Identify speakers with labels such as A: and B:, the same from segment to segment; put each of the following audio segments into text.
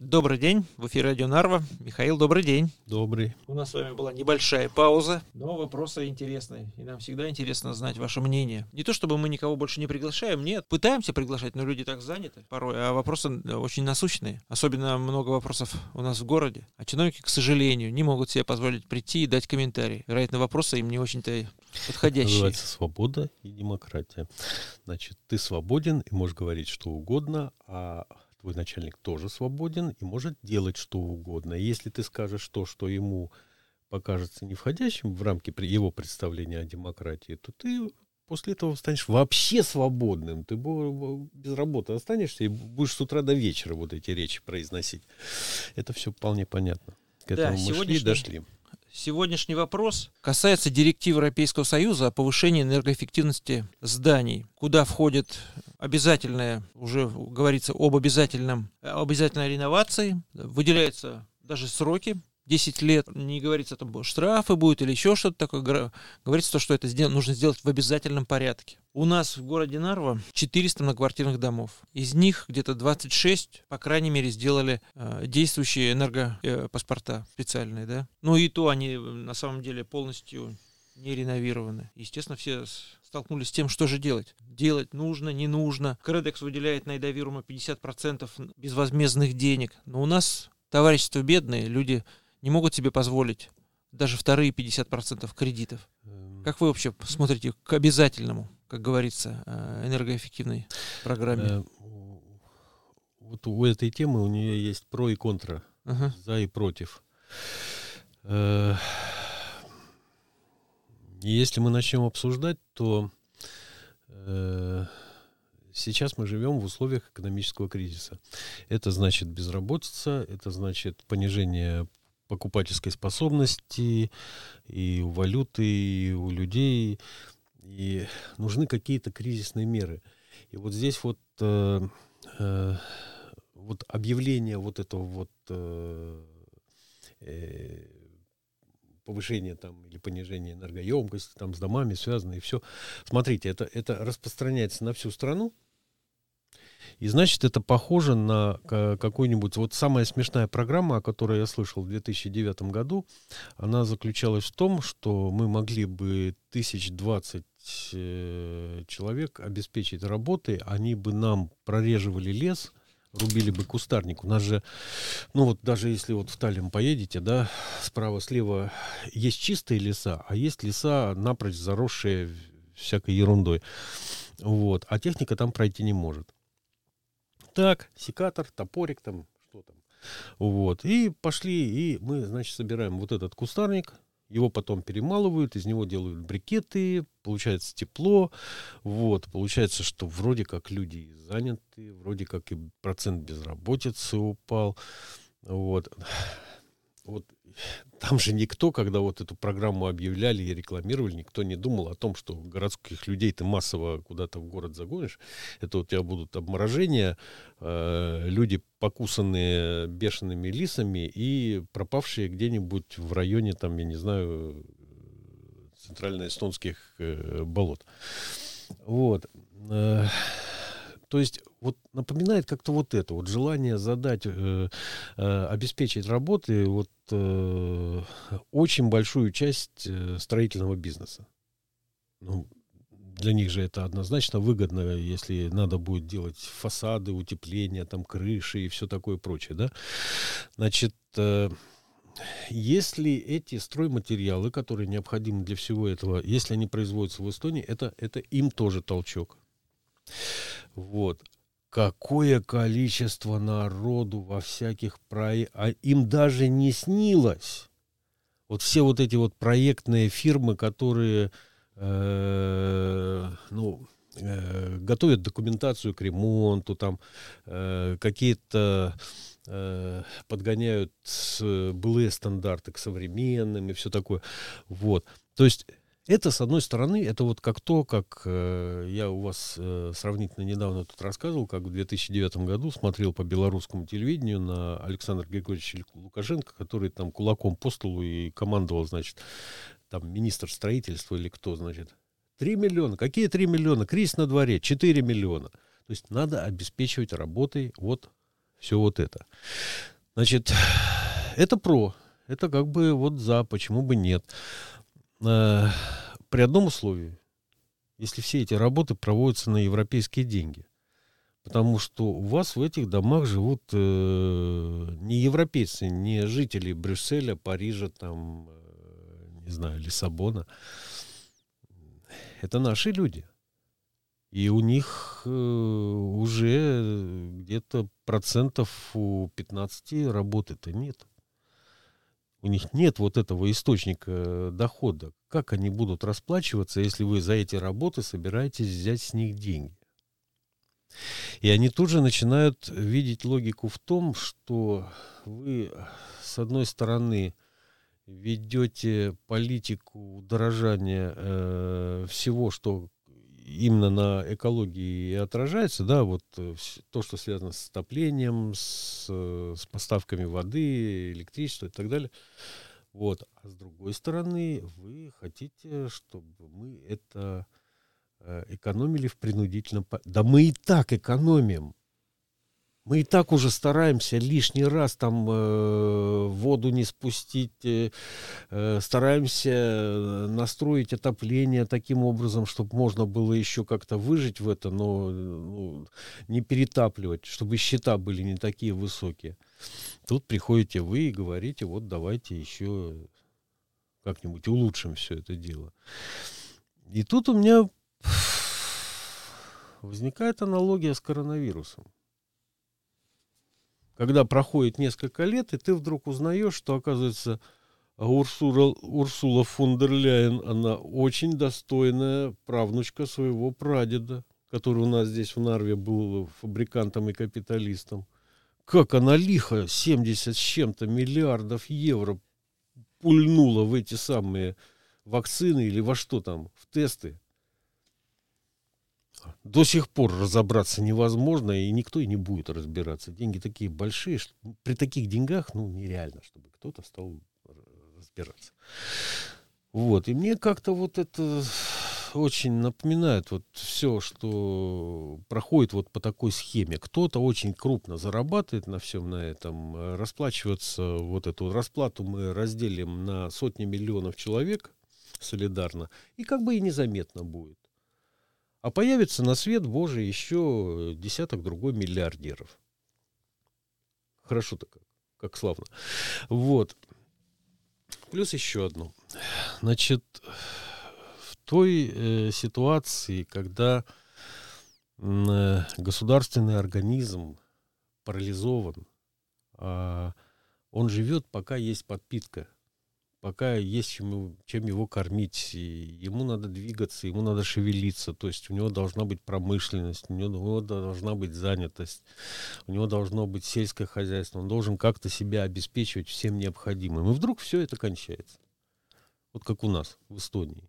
A: Добрый день, в эфире Радио Нарва. Михаил, добрый день.
B: Добрый.
A: У нас с вами была небольшая пауза, но вопросы интересные. И нам всегда интересно знать ваше мнение. Не то чтобы мы никого больше не приглашаем, нет. Пытаемся приглашать, но люди так заняты порой, а вопросы очень насущные. Особенно много вопросов у нас в городе. А чиновники, к сожалению, не могут себе позволить прийти и дать комментарий. Вероятно, вопросы им не очень-то подходящие. Это
B: называется свобода и демократия. Значит, ты свободен и можешь говорить что угодно, а твой начальник тоже свободен и может делать что угодно. И если ты скажешь то, что ему покажется не входящим в рамки его представления о демократии, то ты после этого станешь вообще свободным. Ты без работы останешься и будешь с утра до вечера вот эти речи произносить. Это все вполне понятно.
A: К этому да, мы шли и дошли. Сегодняшний вопрос касается директивы Европейского Союза о повышении энергоэффективности зданий, куда входит обязательное, уже говорится об обязательном, обязательной реновации, выделяются даже сроки, 10 лет, не говорится там штрафы будут или еще что-то такое, говорится то, что это нужно сделать в обязательном порядке. У нас в городе Нарва 400 многоквартирных домов. Из них где-то 26, по крайней мере, сделали э, действующие энергопаспорта э, специальные, да. Ну и то они э, на самом деле полностью не реновированы. Естественно, все столкнулись с тем, что же делать. Делать нужно, не нужно. Кредекс выделяет на Эдовирума 50% безвозмездных денег. Но у нас товарищество бедные, люди не могут себе позволить даже вторые 50% кредитов. Эм. Как вы вообще смотрите к обязательному, как говорится, э, энергоэффективной программе? Э,
B: вот у этой темы у нее есть про и контра, ага. за и против. Э, если мы начнем обсуждать, то Сейчас мы живем в условиях экономического кризиса. Это значит безработица, это значит понижение покупательской способности и у валюты, и у людей. И нужны какие-то кризисные меры. И вот здесь вот, э, э, вот объявление вот этого вот э, э, повышения там или понижения энергоемкости там с домами связано и все. Смотрите, это, это распространяется на всю страну. И значит, это похоже на какую-нибудь... Вот самая смешная программа, о которой я слышал в 2009 году, она заключалась в том, что мы могли бы тысяч двадцать э, человек обеспечить работой, они бы нам прореживали лес, рубили бы кустарник. У нас же, ну вот даже если вот в Таллин поедете, да, справа-слева есть чистые леса, а есть леса напрочь заросшие всякой ерундой. Вот. А техника там пройти не может так, секатор, топорик там, что там. Вот. И пошли, и мы, значит, собираем вот этот кустарник, его потом перемалывают, из него делают брикеты, получается тепло, вот, получается, что вроде как люди заняты, вроде как и процент безработицы упал, вот. Вот там же никто, когда вот эту программу объявляли и рекламировали, никто не думал о том, что городских людей ты массово куда-то в город загонишь. Это у тебя будут обморожения, э, люди покусанные бешеными лисами и пропавшие где-нибудь в районе, там, я не знаю, центральноэстонских э, болот. Вот. То есть вот напоминает как-то вот это, вот желание задать, э, э, обеспечить работы вот э, очень большую часть э, строительного бизнеса. Ну, для них же это однозначно выгодно, если надо будет делать фасады, утепления, там крыши и все такое прочее, да. Значит, э, если эти стройматериалы, которые необходимы для всего этого, если они производятся в Эстонии, это, это им тоже толчок. Вот. Какое количество народу во всяких проектах, а им даже не снилось. Вот все вот эти вот проектные фирмы, которые, э, ну, э, готовят документацию к ремонту, там э, какие-то э, подгоняют былые стандарты к современным и все такое. Вот. То есть это, с одной стороны, это вот как то, как э, я у вас э, сравнительно недавно тут рассказывал, как в 2009 году смотрел по белорусскому телевидению на Александра Григорьевича Лукашенко, который там кулаком по столу и командовал, значит, там министр строительства или кто, значит. Три миллиона. Какие три миллиона? Кризис на дворе. Четыре миллиона. То есть надо обеспечивать работой вот Все вот это. Значит, это про. Это как бы вот за, почему бы нет. Э, при одном условии. Если все эти работы проводятся на европейские деньги. Потому что у вас в этих домах живут э, не европейцы, не жители Брюсселя, Парижа, там, э, не знаю, Лиссабона. Это наши люди. И у них э, уже где-то процентов у 15 работы-то нет. У них нет вот этого источника дохода. Как они будут расплачиваться, если вы за эти работы собираетесь взять с них деньги? И они тут же начинают видеть логику в том, что вы, с одной стороны, ведете политику удорожания э, всего, что именно на экологии отражается, да, вот э, то, что связано с отоплением, с, э, с поставками воды, электричества и так далее. Вот. А с другой стороны, вы хотите, чтобы мы это э, экономили в принудительном... Да мы и так экономим. Мы и так уже стараемся лишний раз там э, воду не спустить, э, э стараемся э, настроить отопление таким образом, чтобы можно было еще как-то выжить в это, но ну, не перетапливать, чтобы счета были не такие высокие. Тут приходите вы и говорите, вот давайте еще как-нибудь улучшим все это дело. И тут у меня возникает аналогия с коронавирусом когда проходит несколько лет, и ты вдруг узнаешь, что, оказывается, Урсула, Урсула фон дер Ляйен, она очень достойная правнучка своего прадеда, который у нас здесь в Нарве был фабрикантом и капиталистом. Как она лихо 70 с чем-то миллиардов евро пульнула в эти самые вакцины или во что там, в тесты до сих пор разобраться невозможно, и никто и не будет разбираться. Деньги такие большие, что при таких деньгах, ну, нереально, чтобы кто-то стал разбираться. Вот, и мне как-то вот это очень напоминает вот все, что проходит вот по такой схеме. Кто-то очень крупно зарабатывает на всем на этом, расплачиваться, вот эту расплату мы разделим на сотни миллионов человек солидарно, и как бы и незаметно будет. А появится на свет Божий еще десяток другой миллиардеров. Хорошо-то как, как славно. Вот. Плюс еще одно. Значит, в той э, ситуации, когда э, государственный организм парализован, э, он живет, пока есть подпитка пока есть чем, чем его кормить. И ему надо двигаться, ему надо шевелиться. То есть у него должна быть промышленность, у него, должна быть занятость, у него должно быть сельское хозяйство. Он должен как-то себя обеспечивать всем необходимым. И вдруг все это кончается. Вот как у нас в Эстонии.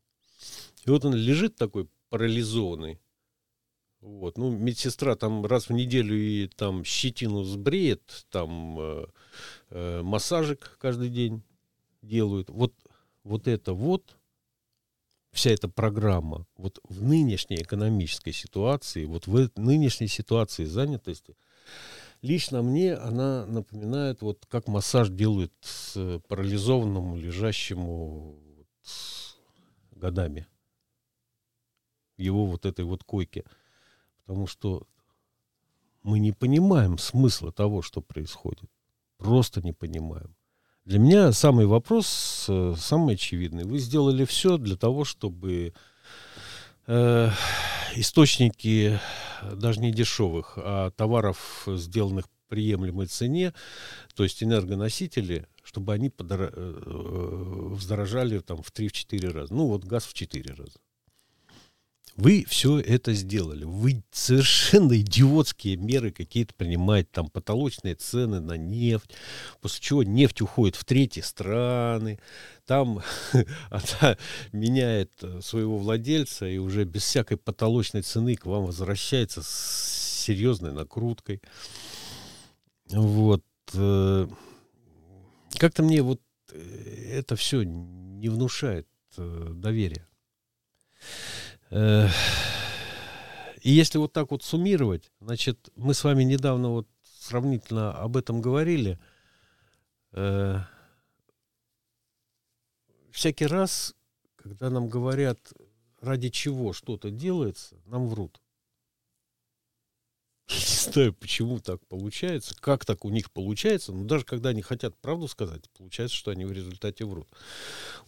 B: И вот он лежит такой парализованный. Вот. Ну, медсестра там раз в неделю и там щетину сбреет, там э, э, массажик каждый день делают. Вот, вот это вот, вся эта программа, вот в нынешней экономической ситуации, вот в нынешней ситуации занятости, лично мне она напоминает, вот как массаж делают с парализованному, лежащему годами его вот этой вот койке. Потому что мы не понимаем смысла того, что происходит. Просто не понимаем. Для меня самый вопрос, э, самый очевидный. Вы сделали все для того, чтобы э, источники даже не дешевых, а товаров, сделанных приемлемой цене, то есть энергоносители, чтобы они подор... э, вздорожали там, в 3-4 раза. Ну вот газ в 4 раза. Вы все это сделали. Вы совершенно идиотские меры какие-то принимаете, там потолочные цены на нефть, после чего нефть уходит в третьи страны, там она меняет э, своего владельца и уже без всякой потолочной цены к вам возвращается с серьезной накруткой. Вот. Э, как-то мне вот э, это все не внушает доверия. И если вот так вот суммировать, значит, мы с вами недавно вот сравнительно об этом говорили. Э, всякий раз, когда нам говорят, ради чего что-то делается, нам врут. Знаю, почему так получается, как так у них получается, но даже когда они хотят правду сказать, получается, что они в результате врут.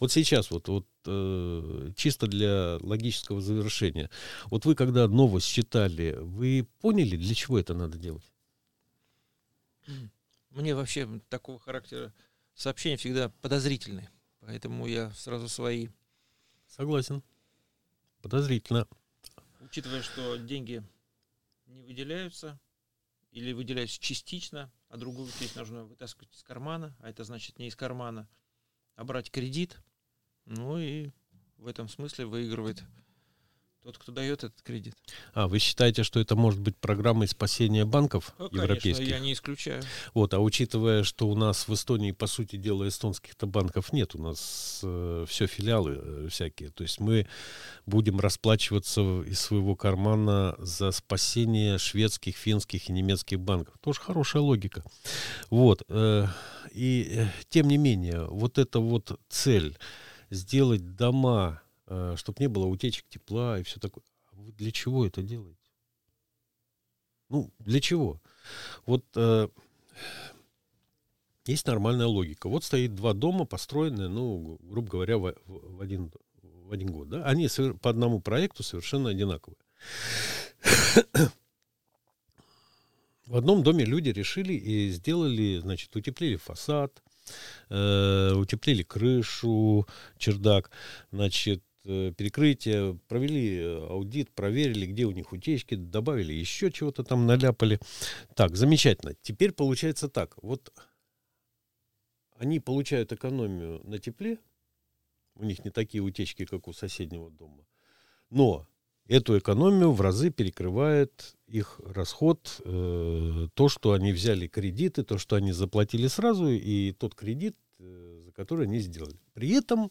B: Вот сейчас, вот, вот э, чисто для логического завершения, вот вы когда новость читали, вы поняли, для чего это надо делать?
A: Мне вообще такого характера сообщения всегда подозрительны, поэтому я сразу свои.
B: Согласен. Подозрительно.
A: Учитывая, что деньги не выделяются или выделяются частично, а другую часть нужно вытаскивать из кармана, а это значит не из кармана, а брать кредит. Ну и в этом смысле выигрывает тот, кто дает этот кредит.
B: А, вы считаете, что это может быть программой спасения банков ну, европейских? Конечно,
A: я не исключаю.
B: Вот, а учитывая, что у нас в Эстонии, по сути дела, эстонских-то банков нет, у нас э, все филиалы э, всякие. То есть мы будем расплачиваться из своего кармана за спасение шведских, финских и немецких банков. Тоже хорошая логика. Вот. Э, и э, тем не менее, вот эта вот цель сделать дома чтобы не было утечек тепла и все такое. А вы для чего это делаете? Ну, для чего? Вот э, есть нормальная логика. Вот стоит два дома, построенные, ну, грубо говоря, в, в, один, в один год. Да? Они по одному проекту совершенно одинаковые. В одном доме люди решили и сделали, значит, утеплили фасад, э, утеплили крышу, чердак, значит, Э, перекрытие, провели э, аудит, проверили, где у них утечки, добавили еще чего-то там, наляпали. Так, замечательно. Теперь получается так. Вот они получают экономию на тепле, у них не такие утечки, как у соседнего дома. Но эту экономию в разы перекрывает их расход, э, то, что они взяли кредиты, то, что они заплатили сразу, и тот кредит Э, за которые они сделали. При этом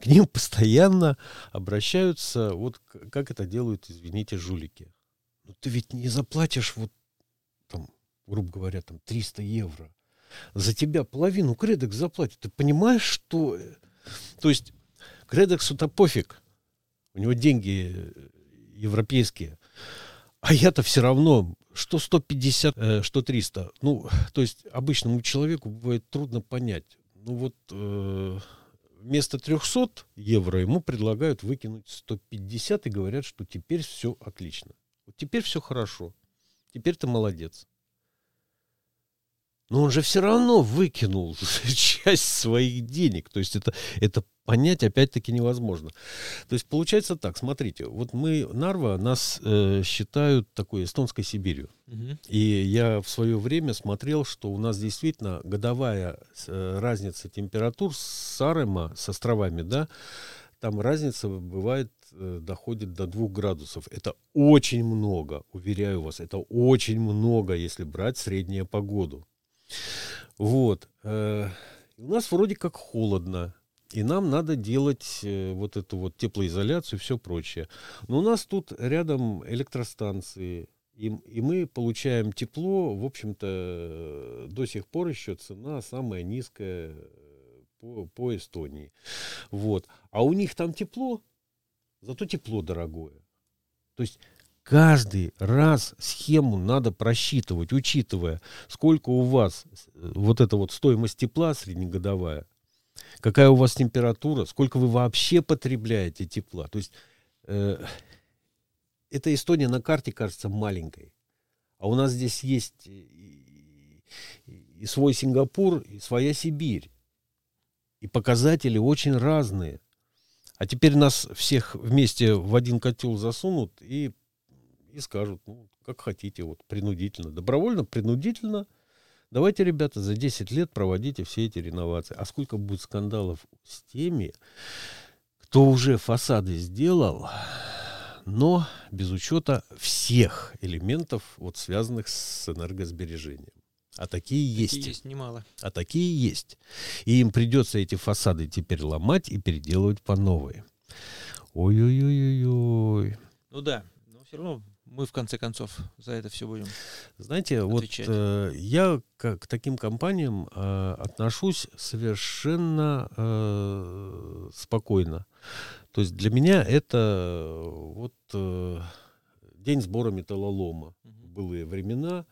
B: к ним постоянно обращаются, вот как это делают, извините, жулики. Ну ты ведь не заплатишь вот там, грубо говоря, там 300 евро. За тебя половину Кредекс заплатит. Ты понимаешь, что... Э, то есть Кредексу-то пофиг. У него деньги э, европейские. А я-то все равно, что 150, что 300. Ну, то есть обычному человеку бывает трудно понять ну вот э, вместо 300 евро ему предлагают выкинуть 150 и говорят, что теперь все отлично. Теперь все хорошо. Теперь ты молодец. Но он же все равно выкинул часть своих денег. То есть это, это понять опять-таки невозможно. То есть получается так, смотрите, вот мы, Нарва, нас э, считают такой эстонской Сибирью. Угу. И я в свое время смотрел, что у нас действительно годовая э, разница температур с Сарема, с островами, да, там разница бывает, э, доходит до двух градусов. Это очень много, уверяю вас, это очень много, если брать среднюю погоду. Вот. Э, у нас вроде как холодно. И нам надо делать э, вот эту вот теплоизоляцию и все прочее. Но у нас тут рядом электростанции, и, и мы получаем тепло, в общем-то, до сих пор еще цена самая низкая по, по Эстонии. Вот. А у них там тепло, зато тепло дорогое. То есть каждый раз схему надо просчитывать, учитывая, сколько у вас э, вот эта вот стоимость тепла среднегодовая, какая у вас температура, сколько вы вообще потребляете тепла. То есть э, эта Эстония на карте кажется маленькой, а у нас здесь есть и, и свой Сингапур, и своя Сибирь. И показатели очень разные. А теперь нас всех вместе в один котел засунут и и скажут, ну, как хотите, вот, принудительно. Добровольно, принудительно. Давайте, ребята, за 10 лет проводите все эти реновации. А сколько будет скандалов с теми, кто уже фасады сделал, но без учета всех элементов, вот, связанных с энергосбережением. А такие есть. Такие
A: есть немало.
B: А такие есть. И им придется эти фасады теперь ломать и переделывать по новой. Ой-ой-ой-ой-ой.
A: Ну да, но все равно мы в конце концов за это все будем.
B: Знаете, отвечать. вот э, я к, к таким компаниям э, отношусь совершенно э, спокойно. То есть для меня это э, вот э, день сбора металлолома. Угу. Былые времена.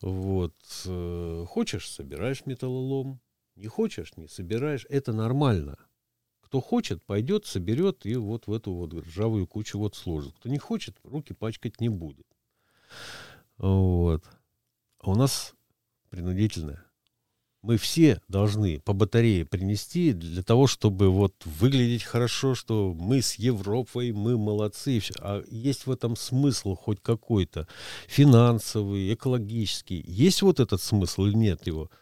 B: Вот. Э, хочешь, собираешь металлолом. Не хочешь, не собираешь. Это нормально. Кто хочет, пойдет, соберет и вот в эту вот ржавую кучу вот сложит. Кто не хочет, руки пачкать не будет. Вот. А у нас принудительное. Мы все должны по батарее принести для того, чтобы вот выглядеть хорошо, что мы с Европой, мы молодцы. А есть в этом смысл хоть какой-то финансовый, экологический. Есть вот этот смысл или нет его?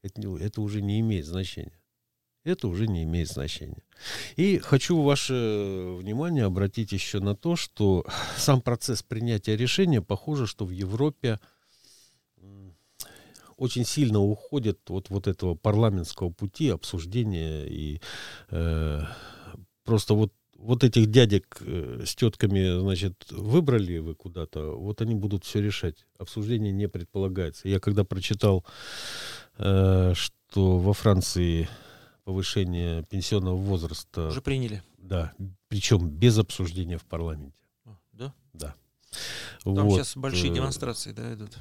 B: Это, это уже не имеет значения это уже не имеет значения. И хочу ваше внимание обратить еще на то, что сам процесс принятия решения, похоже, что в Европе очень сильно уходит от вот этого парламентского пути обсуждения и э, просто вот вот этих дядек э, с тетками, значит, выбрали вы куда-то, вот они будут все решать. Обсуждение не предполагается. Я когда прочитал, э, что во Франции повышение пенсионного возраста.
A: Уже приняли.
B: Да, причем без обсуждения в парламенте.
A: А, да?
B: Да.
A: Там вот. сейчас большие э, демонстрации, да, идут.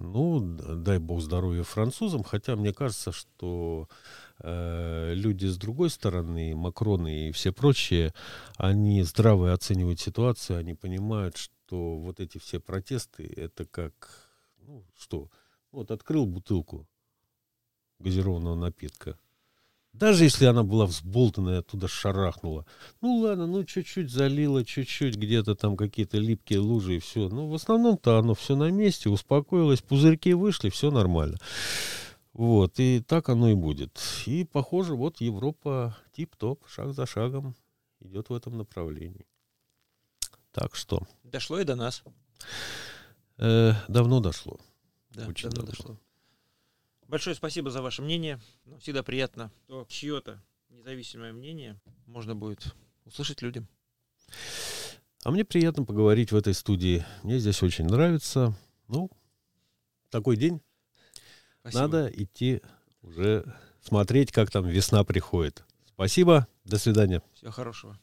B: Ну, дай бог здоровья французам, хотя мне кажется, что э, люди с другой стороны, Макроны и все прочие, они здраво оценивают ситуацию, они понимают, что вот эти все протесты, это как, ну, что, вот открыл бутылку газированного напитка, даже если она была взболтанная, оттуда шарахнула. Ну ладно, ну чуть-чуть залила, чуть-чуть где-то там какие-то липкие лужи и все. Ну в основном-то оно все на месте, успокоилось, пузырьки вышли, все нормально. Вот, и так оно и будет. И похоже, вот Европа тип-топ, шаг за шагом идет в этом направлении. Так что.
A: Дошло и до нас.
B: Э, давно дошло.
A: Да, Очень давно, давно дошло. Большое спасибо за ваше мнение. Всегда приятно, что чье-то независимое мнение можно будет услышать людям.
B: А мне приятно поговорить в этой студии. Мне здесь очень нравится. Ну, такой день. Спасибо. Надо идти уже смотреть, как там весна приходит. Спасибо. До свидания.
A: Всего хорошего.